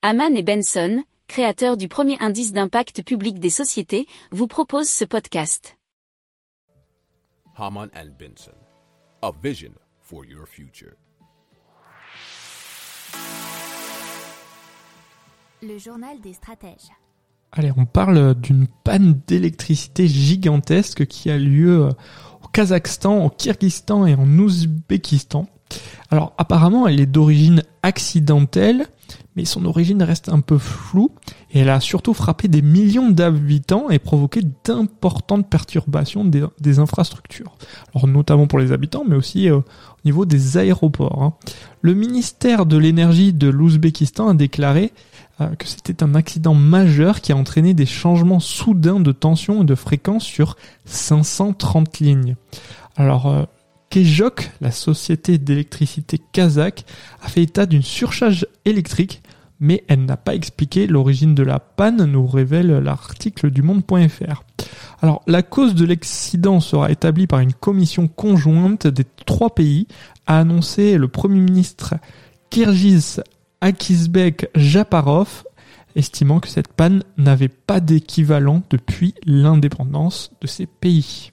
Haman et Benson, créateurs du premier indice d'impact public des sociétés, vous proposent ce podcast. Haman and Benson, a vision for your future. Le journal des stratèges. Allez, on parle d'une panne d'électricité gigantesque qui a lieu euh, au Kazakhstan, au Kyrgyzstan et en Ouzbékistan. Alors apparemment, elle est d'origine accidentelle, mais son origine reste un peu floue et elle a surtout frappé des millions d'habitants et provoqué d'importantes perturbations des, infrastructures. Alors notamment pour les habitants, mais aussi euh, au niveau des aéroports. Hein. Le ministère de l'énergie de l'Ouzbékistan a déclaré euh, que c'était un accident majeur qui a entraîné des changements soudains de tension et de fréquence sur 530 lignes. Alors euh, Kejok, la société d'électricité kazakh, a fait état d'une surcharge électrique, mais elle n'a pas expliqué l'origine de la panne, nous révèle l'article du monde.fr. Alors, la cause de l'accident sera établie par une commission conjointe des trois pays, a annoncé le premier ministre Kirgiz Akizbek Japarov, estimant que cette panne n'avait pas d'équivalent depuis l'indépendance de ces pays.